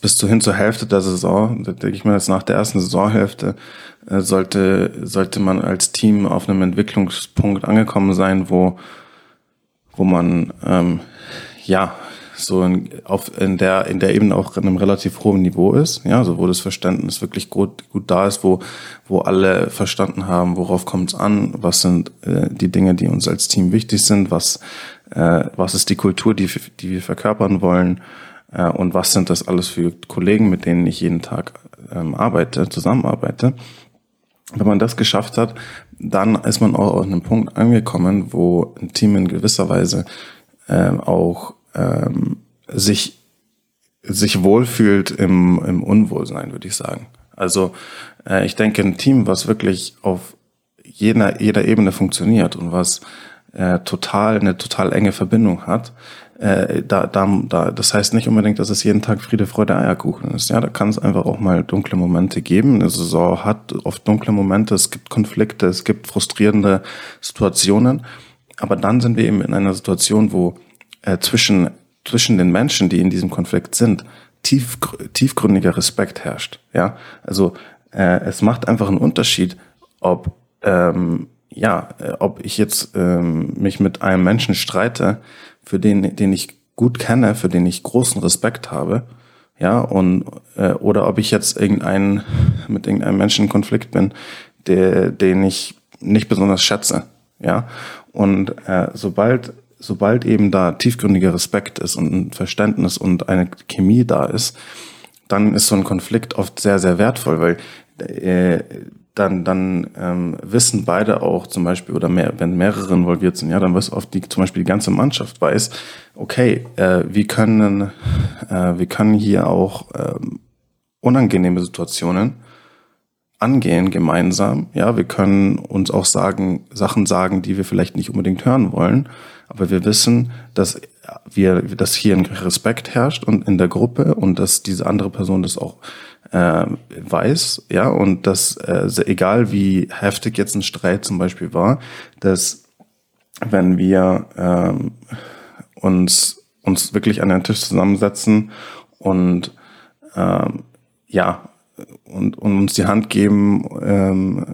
bis zu hin zur Hälfte der Saison, denke ich mir jetzt nach der ersten Saisonhälfte, äh, sollte, sollte man als Team auf einem Entwicklungspunkt angekommen sein, wo, wo man ähm, ja so in, auf, in der in der Ebene auch in einem relativ hohen Niveau ist, ja, also wo das Verständnis wirklich gut gut da ist, wo wo alle verstanden haben, worauf kommt es an, was sind äh, die Dinge, die uns als Team wichtig sind, was äh, was ist die Kultur, die die wir verkörpern wollen äh, und was sind das alles für Kollegen, mit denen ich jeden Tag ähm, arbeite, zusammenarbeite. Wenn man das geschafft hat, dann ist man auch an einem Punkt angekommen, wo ein Team in gewisser Weise ähm, auch ähm, sich sich wohlfühlt im, im Unwohlsein, würde ich sagen. Also äh, ich denke, ein Team, was wirklich auf jeder, jeder Ebene funktioniert und was äh, total eine total enge Verbindung hat, äh, da, da, da, das heißt nicht unbedingt, dass es jeden Tag Friede, Freude, Eierkuchen ist. Ja, da kann es einfach auch mal dunkle Momente geben. Eine Saison hat oft dunkle Momente, es gibt Konflikte, es gibt frustrierende Situationen. Aber dann sind wir eben in einer Situation, wo äh, zwischen, zwischen den Menschen, die in diesem Konflikt sind, tief, tiefgründiger Respekt herrscht. Ja, also äh, es macht einfach einen Unterschied, ob ähm, ja, äh, ob ich jetzt ähm, mich mit einem Menschen streite, für den, den ich gut kenne, für den ich großen Respekt habe, ja, und äh, oder ob ich jetzt irgendeinen mit irgendeinem Menschen in Konflikt bin, der, den ich nicht besonders schätze, ja. Und äh, sobald sobald eben da tiefgründiger Respekt ist und ein Verständnis und eine Chemie da ist, dann ist so ein Konflikt oft sehr sehr wertvoll, weil äh, dann, dann ähm, wissen beide auch zum Beispiel, oder mehr, wenn mehrere involviert sind, ja, dann weiß oft die, zum Beispiel die ganze Mannschaft weiß, okay, äh, wir können, äh, wir können hier auch ähm, unangenehme Situationen angehen gemeinsam. Ja, wir können uns auch sagen, Sachen sagen, die wir vielleicht nicht unbedingt hören wollen, aber wir wissen, dass wir, dass hier ein Respekt herrscht und in der Gruppe und dass diese andere Person das auch äh, weiß, ja, und dass äh, egal wie heftig jetzt ein Streit zum Beispiel war, dass wenn wir ähm, uns uns wirklich an den Tisch zusammensetzen und ähm, ja und, und uns die Hand geben ähm,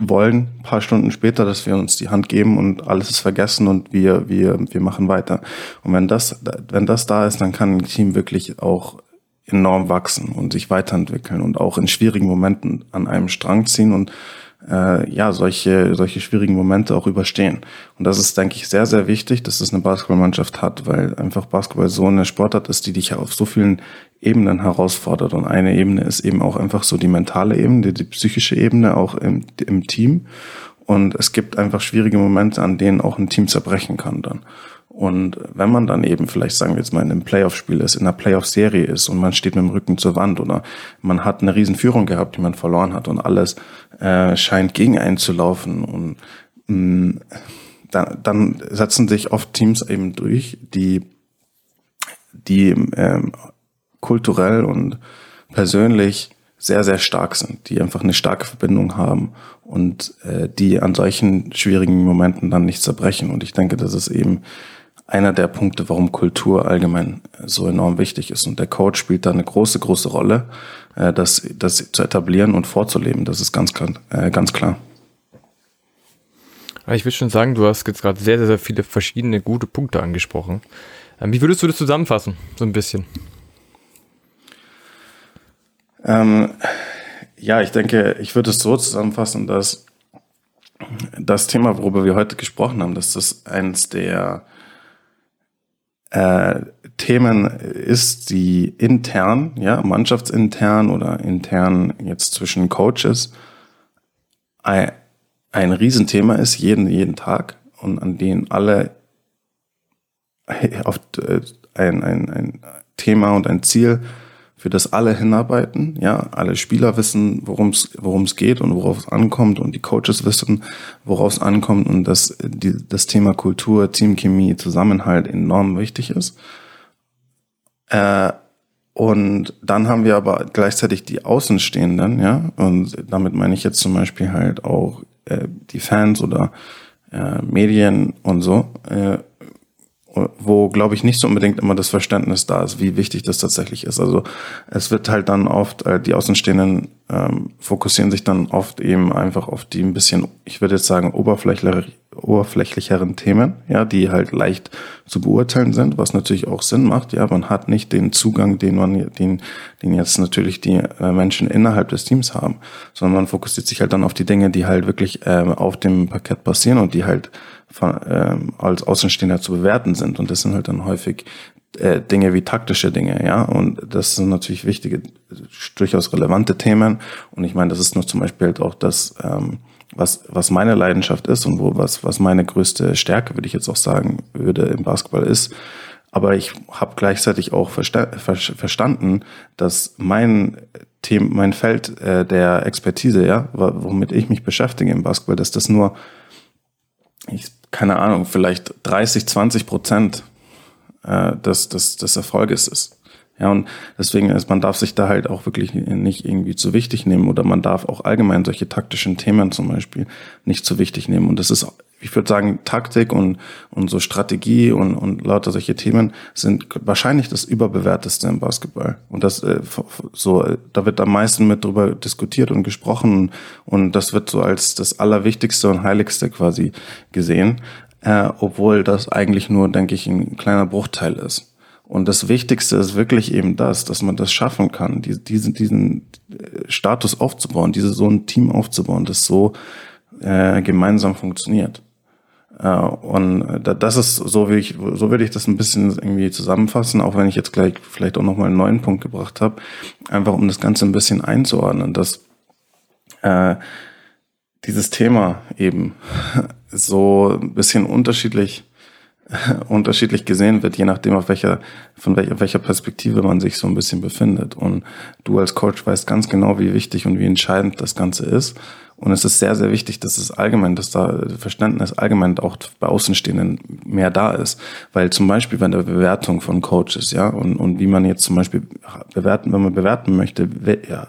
wollen, ein paar Stunden später, dass wir uns die Hand geben und alles ist vergessen und wir, wir, wir machen weiter. Und wenn das, wenn das da ist, dann kann ein Team wirklich auch enorm wachsen und sich weiterentwickeln und auch in schwierigen Momenten an einem Strang ziehen und äh, ja, solche, solche schwierigen Momente auch überstehen. Und das ist, denke ich, sehr, sehr wichtig, dass das eine Basketballmannschaft hat, weil einfach Basketball so eine Sportart ist, die dich auf so vielen Ebenen herausfordert. Und eine Ebene ist eben auch einfach so die mentale Ebene, die, die psychische Ebene, auch im, im Team. Und es gibt einfach schwierige Momente, an denen auch ein Team zerbrechen kann dann. Und wenn man dann eben vielleicht, sagen wir jetzt mal, in einem Playoff-Spiel ist, in einer Playoff-Serie ist und man steht mit dem Rücken zur Wand oder man hat eine Riesenführung gehabt, die man verloren hat und alles äh, scheint gegen einen zu laufen und mh, mm, dann, dann setzen sich oft Teams eben durch, die, die ähm, kulturell und persönlich sehr, sehr stark sind, die einfach eine starke Verbindung haben und äh, die an solchen schwierigen Momenten dann nicht zerbrechen. Und ich denke, das ist eben einer der Punkte, warum Kultur allgemein so enorm wichtig ist. Und der Coach spielt da eine große, große Rolle, äh, das, das zu etablieren und vorzuleben. Das ist ganz klar. Äh, ganz klar. Ich würde schon sagen, du hast jetzt gerade sehr, sehr, sehr viele verschiedene gute Punkte angesprochen. Ähm, wie würdest du das zusammenfassen, so ein bisschen? Ähm, ja, ich denke, ich würde es so zusammenfassen, dass das Thema, worüber wir heute gesprochen haben, dass das eines der äh, Themen ist, die intern, ja, mannschaftsintern oder intern jetzt zwischen Coaches ein, ein Riesenthema ist, jeden, jeden Tag und an denen alle auf äh, ein, ein, ein Thema und ein Ziel für das alle hinarbeiten. Ja, alle Spieler wissen, worum es geht und worauf es ankommt und die Coaches wissen, worauf es ankommt und dass die, das Thema Kultur, Teamchemie, Zusammenhalt enorm wichtig ist. Äh, und dann haben wir aber gleichzeitig die Außenstehenden, ja, und damit meine ich jetzt zum Beispiel halt auch äh, die Fans oder äh, Medien und so, äh, wo, glaube ich, nicht so unbedingt immer das Verständnis da ist, wie wichtig das tatsächlich ist. Also es wird halt dann oft, äh, die Außenstehenden ähm, fokussieren sich dann oft eben einfach auf die ein bisschen, ich würde jetzt sagen, oberflächlicher, oberflächlicheren Themen, ja, die halt leicht zu beurteilen sind, was natürlich auch Sinn macht. Ja, man hat nicht den Zugang, den man, den, den jetzt natürlich die äh, Menschen innerhalb des Teams haben, sondern man fokussiert sich halt dann auf die Dinge, die halt wirklich äh, auf dem Parkett passieren und die halt von, ähm, als Außenstehender zu bewerten sind. Und das sind halt dann häufig äh, Dinge wie taktische Dinge, ja. Und das sind natürlich wichtige, durchaus relevante Themen. Und ich meine, das ist nur zum Beispiel halt auch das, ähm, was, was meine Leidenschaft ist und wo was, was meine größte Stärke, würde ich jetzt auch sagen, würde im Basketball ist. Aber ich habe gleichzeitig auch versta ver verstanden, dass mein Thema, mein Feld äh, der Expertise, ja, womit ich mich beschäftige im Basketball, dass das nur ich keine Ahnung, vielleicht 30, 20 Prozent äh, des, des, des Erfolges ist. Ja, und deswegen ist, man darf sich da halt auch wirklich nicht irgendwie zu wichtig nehmen oder man darf auch allgemein solche taktischen Themen zum Beispiel nicht zu wichtig nehmen. Und das ist ich würde sagen, Taktik und, und so Strategie und, und lauter solche Themen sind wahrscheinlich das überbewerteste im Basketball. Und das äh, so, da wird am meisten mit drüber diskutiert und gesprochen und das wird so als das Allerwichtigste und Heiligste quasi gesehen, äh, obwohl das eigentlich nur, denke ich, ein kleiner Bruchteil ist. Und das Wichtigste ist wirklich eben das, dass man das schaffen kann, diesen, diesen äh, Status aufzubauen, diese so ein Team aufzubauen, das so äh, gemeinsam funktioniert. Äh, und das ist so, wie ich, so würde ich das ein bisschen irgendwie zusammenfassen, auch wenn ich jetzt gleich vielleicht auch nochmal einen neuen Punkt gebracht habe, einfach um das Ganze ein bisschen einzuordnen, dass äh, dieses Thema eben so ein bisschen unterschiedlich unterschiedlich gesehen wird, je nachdem, auf welcher, von welcher, welcher Perspektive man sich so ein bisschen befindet. Und du als Coach weißt ganz genau, wie wichtig und wie entscheidend das Ganze ist. Und es ist sehr, sehr wichtig, dass es allgemein, dass da Verständnis allgemein auch bei Außenstehenden mehr da ist. Weil zum Beispiel bei der Bewertung von Coaches, ja, und, und wie man jetzt zum Beispiel bewerten, wenn man bewerten möchte,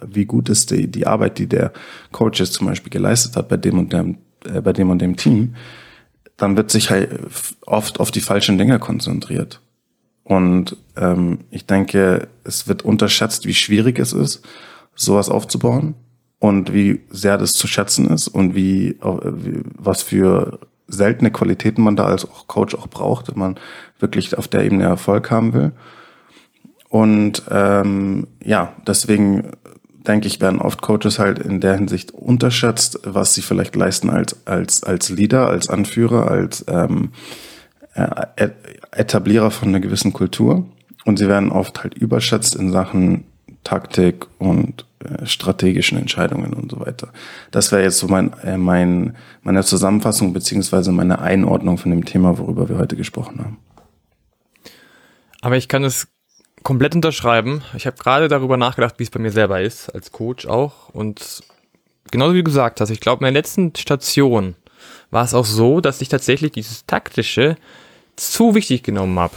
wie, gut ist die, die Arbeit, die der Coaches zum Beispiel geleistet hat bei dem und dem, äh, bei dem und dem Team, dann wird sich halt oft auf die falschen Dinge konzentriert. Und ähm, ich denke, es wird unterschätzt, wie schwierig es ist, sowas aufzubauen und wie sehr das zu schätzen ist und wie, was für seltene Qualitäten man da als Coach auch braucht, wenn man wirklich auf der Ebene Erfolg haben will. Und ähm, ja, deswegen denke ich, werden oft Coaches halt in der Hinsicht unterschätzt, was sie vielleicht leisten als, als, als Leader, als Anführer, als ähm, äh, Etablierer von einer gewissen Kultur. Und sie werden oft halt überschätzt in Sachen Taktik und äh, strategischen Entscheidungen und so weiter. Das wäre jetzt so mein, äh, mein, meine Zusammenfassung beziehungsweise meine Einordnung von dem Thema, worüber wir heute gesprochen haben. Aber ich kann es komplett unterschreiben. Ich habe gerade darüber nachgedacht, wie es bei mir selber ist, als Coach auch. Und genauso wie du gesagt hast, ich glaube, in der letzten Station war es auch so, dass ich tatsächlich dieses Taktische zu wichtig genommen habe.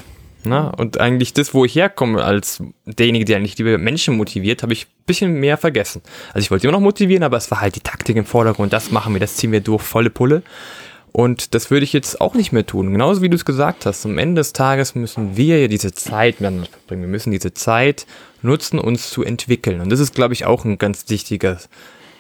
Na, und eigentlich das, wo ich herkomme, als derjenige, der eigentlich die Menschen motiviert, habe ich ein bisschen mehr vergessen. Also ich wollte immer noch motivieren, aber es war halt die Taktik im Vordergrund, das machen wir, das ziehen wir durch, volle Pulle. Und das würde ich jetzt auch nicht mehr tun. Genauso wie du es gesagt hast. Am Ende des Tages müssen wir ja diese Zeit miteinander verbringen. Wir müssen diese Zeit nutzen, uns zu entwickeln. Und das ist, glaube ich, auch ein ganz wichtiges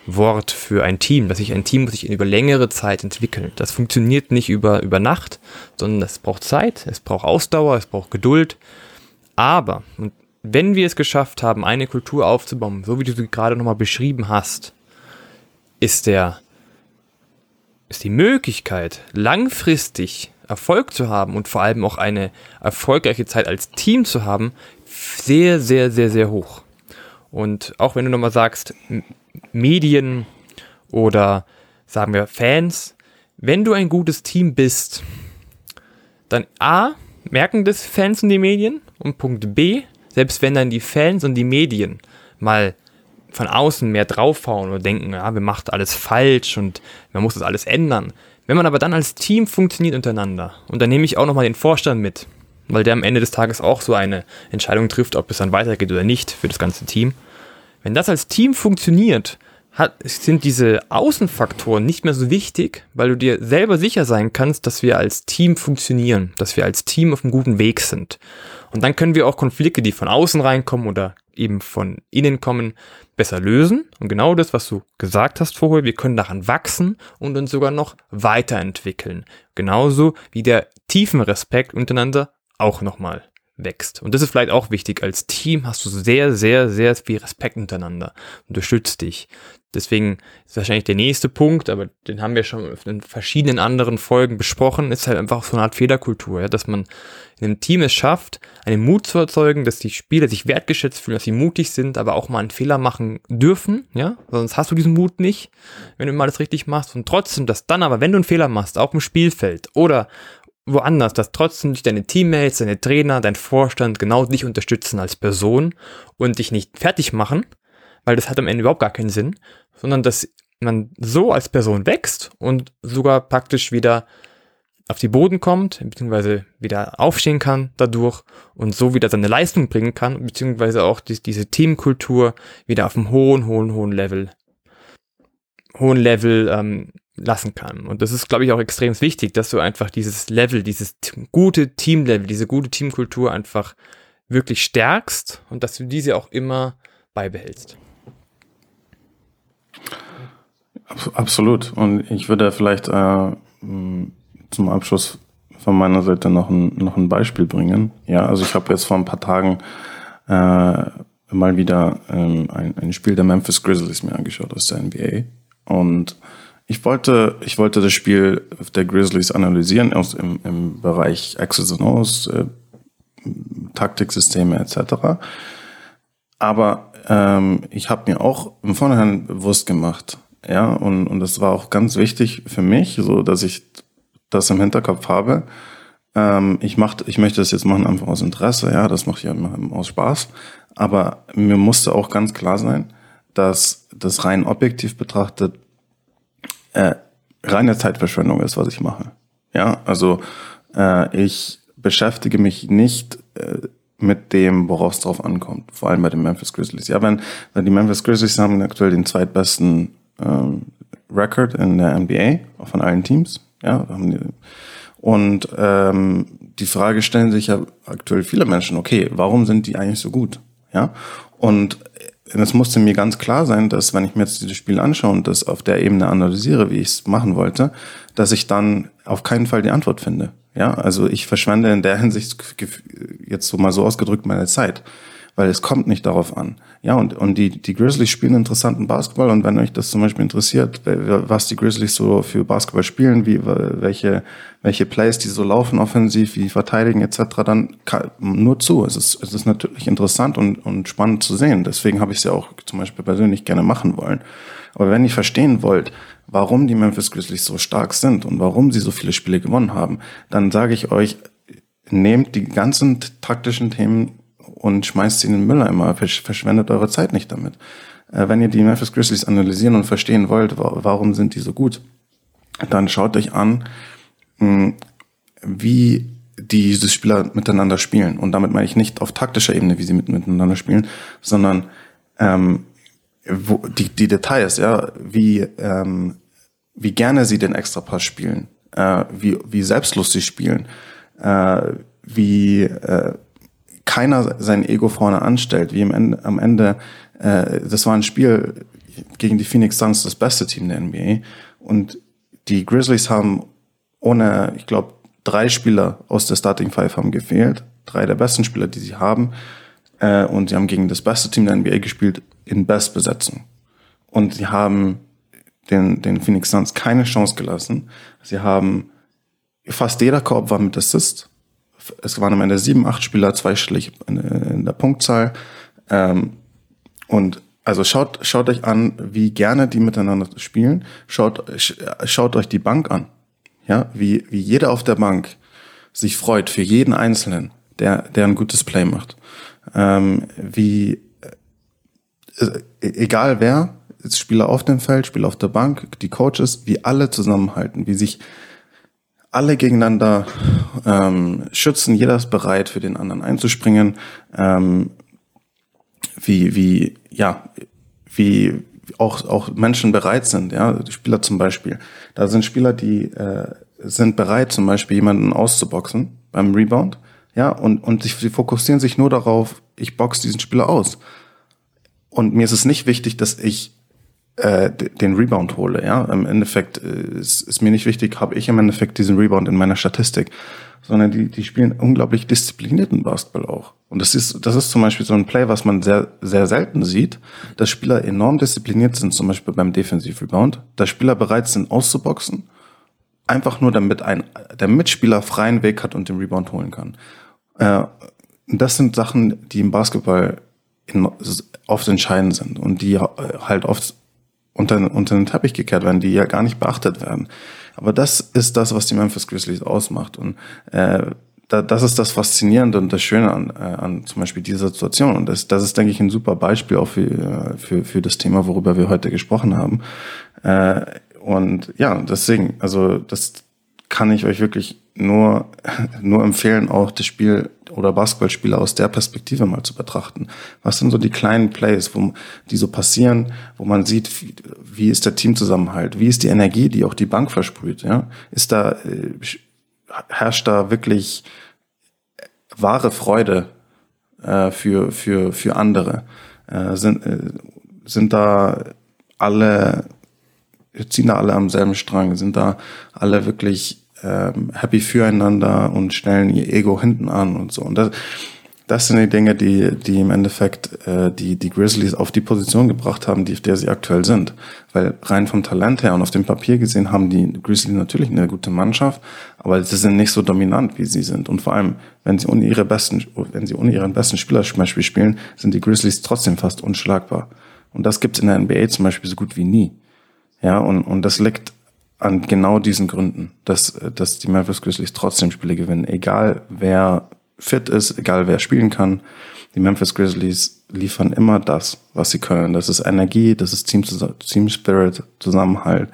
Wort für ein Team, dass sich ein Team sich über längere Zeit entwickelt. Das funktioniert nicht über, über Nacht, sondern es braucht Zeit, es braucht Ausdauer, es braucht Geduld. Aber, wenn wir es geschafft haben, eine Kultur aufzubauen, so wie du sie gerade nochmal beschrieben hast, ist der, ist die Möglichkeit, langfristig Erfolg zu haben und vor allem auch eine erfolgreiche Zeit als Team zu haben, sehr, sehr, sehr, sehr hoch. Und auch wenn du nochmal sagst, Medien oder sagen wir Fans, wenn du ein gutes Team bist, dann A, merken das Fans und die Medien und Punkt B, selbst wenn dann die Fans und die Medien mal von außen mehr draufhauen und denken, ja, wir machen alles falsch und man muss das alles ändern. Wenn man aber dann als Team funktioniert untereinander, und dann nehme ich auch nochmal den Vorstand mit, weil der am Ende des Tages auch so eine Entscheidung trifft, ob es dann weitergeht oder nicht für das ganze Team, wenn das als Team funktioniert, hat, sind diese Außenfaktoren nicht mehr so wichtig, weil du dir selber sicher sein kannst, dass wir als Team funktionieren, dass wir als Team auf einem guten Weg sind. Und dann können wir auch Konflikte, die von außen reinkommen oder eben von innen kommen, besser lösen. Und genau das, was du gesagt hast vorher, wir können daran wachsen und uns sogar noch weiterentwickeln. Genauso wie der tiefen Respekt untereinander auch nochmal wächst. Und das ist vielleicht auch wichtig. Als Team hast du sehr, sehr, sehr viel Respekt untereinander. Unterstützt dich. Deswegen ist wahrscheinlich der nächste Punkt, aber den haben wir schon in verschiedenen anderen Folgen besprochen, ist halt einfach so eine Art Fehlerkultur, ja, dass man in einem Team es schafft, einen Mut zu erzeugen, dass die Spieler sich wertgeschätzt fühlen, dass sie mutig sind, aber auch mal einen Fehler machen dürfen, ja, sonst hast du diesen Mut nicht, wenn du mal das richtig machst und trotzdem, dass dann aber, wenn du einen Fehler machst, auch im Spielfeld oder woanders, dass trotzdem dich deine Teammates, deine Trainer, dein Vorstand genau dich unterstützen als Person und dich nicht fertig machen, weil das hat am Ende überhaupt gar keinen Sinn, sondern dass man so als Person wächst und sogar praktisch wieder auf die Boden kommt, beziehungsweise wieder aufstehen kann dadurch und so wieder seine Leistung bringen kann, beziehungsweise auch die, diese Teamkultur wieder auf einem hohen, hohen, hohen Level, hohen Level ähm, lassen kann. Und das ist, glaube ich, auch extrem wichtig, dass du einfach dieses Level, dieses gute Teamlevel, diese gute Teamkultur einfach wirklich stärkst und dass du diese auch immer beibehältst. Absolut. Und ich würde vielleicht äh, zum Abschluss von meiner Seite noch ein, noch ein Beispiel bringen. Ja, also ich habe jetzt vor ein paar Tagen äh, mal wieder ähm, ein, ein Spiel der Memphis Grizzlies mir angeschaut aus der NBA. Und ich wollte, ich wollte das Spiel der Grizzlies analysieren aus, im, im Bereich Access and O's, äh, Taktiksysteme etc. Aber ähm, ich habe mir auch im Vorhinein bewusst gemacht, ja, und, und das war auch ganz wichtig für mich, so dass ich das im Hinterkopf habe. ähm, ich mach, ich möchte das jetzt machen einfach aus Interesse, ja, das mache ich ja aus Spaß. Aber mir musste auch ganz klar sein, dass das rein objektiv betrachtet äh, reine Zeitverschwendung ist, was ich mache. Ja, also äh, ich beschäftige mich nicht äh, mit dem, worauf es drauf ankommt. Vor allem bei den Memphis Grizzlies. Ja, wenn, wenn die Memphis Grizzlies haben aktuell den zweitbesten ähm, Record in der NBA von allen Teams. Ja, haben die, und ähm, die Frage stellen sich ja aktuell viele Menschen, okay, warum sind die eigentlich so gut? Ja, und es musste mir ganz klar sein, dass wenn ich mir jetzt dieses Spiel anschaue und das auf der Ebene analysiere, wie ich es machen wollte, dass ich dann auf keinen Fall die Antwort finde. Ja, also ich verschwende in der Hinsicht jetzt so mal so ausgedrückt meine Zeit weil es kommt nicht darauf an. Ja, und, und die, die Grizzlies spielen interessanten Basketball und wenn euch das zum Beispiel interessiert, was die Grizzlies so für Basketball spielen, wie, welche, welche Plays die so laufen offensiv, wie verteidigen etc., dann nur zu. Es ist, es ist natürlich interessant und, und spannend zu sehen. Deswegen habe ich es ja auch zum Beispiel persönlich gerne machen wollen. Aber wenn ihr verstehen wollt, warum die Memphis Grizzlies so stark sind und warum sie so viele Spiele gewonnen haben, dann sage ich euch, nehmt die ganzen taktischen Themen und schmeißt sie in den Mülleimer. Verschwendet eure Zeit nicht damit. Äh, wenn ihr die Memphis Grizzlies analysieren und verstehen wollt, warum sind die so gut, dann schaut euch an, hm, wie diese Spieler miteinander spielen. Und damit meine ich nicht auf taktischer Ebene, wie sie miteinander spielen, sondern ähm, wo, die, die Details, ja, wie, ähm, wie gerne sie den Extrapass spielen, äh, wie, wie selbstlos sie spielen, äh, wie, äh, keiner sein Ego vorne anstellt, wie am Ende, am Ende äh, das war ein Spiel gegen die Phoenix Suns, das beste Team der NBA. Und die Grizzlies haben ohne, ich glaube, drei Spieler aus der Starting Five haben gefehlt. Drei der besten Spieler, die sie haben. Äh, und sie haben gegen das beste Team der NBA gespielt in Bestbesetzung. Und sie haben den, den Phoenix Suns keine Chance gelassen. Sie haben fast jeder Korb war mit Assist es waren am Ende sieben, acht Spieler, zweistellig in, in der Punktzahl. Ähm, und also schaut, schaut euch an, wie gerne die miteinander spielen. Schaut, schaut euch die Bank an. Ja, wie, wie jeder auf der Bank sich freut für jeden Einzelnen, der, der ein gutes Play macht. Ähm, wie, äh, egal wer, Spieler auf dem Feld, Spieler auf der Bank, die Coaches, wie alle zusammenhalten, wie sich alle gegeneinander ähm, schützen, jeder ist bereit, für den anderen einzuspringen. Ähm, wie, wie, ja, wie auch, auch Menschen bereit sind, ja, Spieler zum Beispiel. Da sind Spieler, die äh, sind bereit, zum Beispiel jemanden auszuboxen beim Rebound, ja, und, und sie fokussieren sich nur darauf, ich box diesen Spieler aus. Und mir ist es nicht wichtig, dass ich äh, den Rebound hole. Ja, im Endeffekt äh, ist, ist mir nicht wichtig, habe ich im Endeffekt diesen Rebound in meiner Statistik, sondern die, die spielen unglaublich disziplinierten Basketball auch. Und das ist, das ist zum Beispiel so ein Play, was man sehr, sehr selten sieht, dass Spieler enorm diszipliniert sind, zum Beispiel beim Defensive Rebound, dass Spieler bereit sind auszuboxen, einfach nur damit ein, der Mitspieler freien Weg hat und den Rebound holen kann. Äh, das sind Sachen, die im Basketball in, oft entscheidend sind und die halt oft unter, unter den Teppich gekehrt werden, die ja gar nicht beachtet werden. Aber das ist das, was die Memphis Grizzlies ausmacht. Und äh, da, das ist das Faszinierende und das Schöne an, äh, an zum Beispiel dieser Situation. Und das, das ist, denke ich, ein super Beispiel auch für, äh, für, für das Thema, worüber wir heute gesprochen haben. Äh, und ja, deswegen, also das kann ich euch wirklich nur, nur empfehlen, auch das Spiel oder Basketballspieler aus der Perspektive mal zu betrachten. Was sind so die kleinen Plays, wo, die so passieren, wo man sieht, wie, ist der Teamzusammenhalt, wie ist die Energie, die auch die Bank versprüht, ja? Ist da, äh, herrscht da wirklich wahre Freude äh, für, für, für andere? Äh, sind, äh, sind da alle, ziehen da alle am selben Strang, sind da alle wirklich ähm, happy füreinander und stellen ihr Ego hinten an und so. Und das, das sind die Dinge, die, die im Endeffekt äh, die, die Grizzlies auf die Position gebracht haben, die, auf der sie aktuell sind. Weil rein vom Talent her und auf dem Papier gesehen haben die Grizzlies natürlich eine gute Mannschaft, aber sie sind nicht so dominant, wie sie sind. Und vor allem, wenn sie ohne ihre besten, wenn sie ohne ihren besten Spieler zum Beispiel spielen, sind die Grizzlies trotzdem fast unschlagbar. Und das gibt's in der NBA zum Beispiel so gut wie nie. Ja, und, und das liegt an genau diesen Gründen, dass, dass die Memphis Grizzlies trotzdem Spiele gewinnen. Egal wer fit ist, egal wer spielen kann. Die Memphis Grizzlies liefern immer das, was sie können. Das ist Energie, das ist Team, Team Spirit, Zusammenhalt.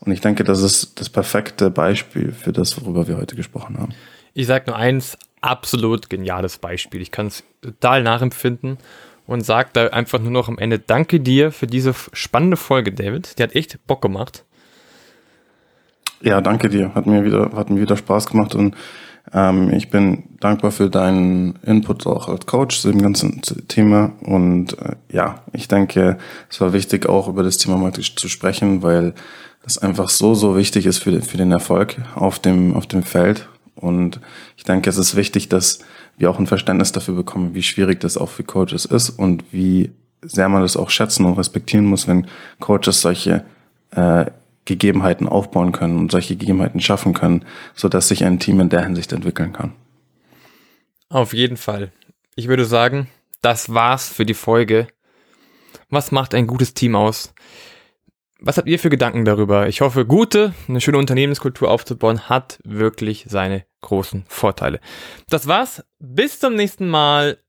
Und ich denke, das ist das perfekte Beispiel für das, worüber wir heute gesprochen haben. Ich sage nur eins, absolut geniales Beispiel. Ich kann es total nachempfinden und sage da einfach nur noch am Ende Danke dir für diese spannende Folge, David. Die hat echt Bock gemacht. Ja, danke dir. Hat mir wieder, hat mir wieder Spaß gemacht und ähm, ich bin dankbar für deinen Input auch als Coach zu dem ganzen Thema. Und äh, ja, ich denke, es war wichtig, auch über das Thema mal zu sprechen, weil das einfach so, so wichtig ist für, den, für den Erfolg auf dem, auf dem Feld. Und ich denke, es ist wichtig, dass wir auch ein Verständnis dafür bekommen, wie schwierig das auch für Coaches ist und wie sehr man das auch schätzen und respektieren muss, wenn Coaches solche äh, Gegebenheiten aufbauen können und solche Gegebenheiten schaffen können, so dass sich ein Team in der Hinsicht entwickeln kann. Auf jeden Fall. Ich würde sagen, das war's für die Folge. Was macht ein gutes Team aus? Was habt ihr für Gedanken darüber? Ich hoffe, gute, eine schöne Unternehmenskultur aufzubauen hat wirklich seine großen Vorteile. Das war's. Bis zum nächsten Mal.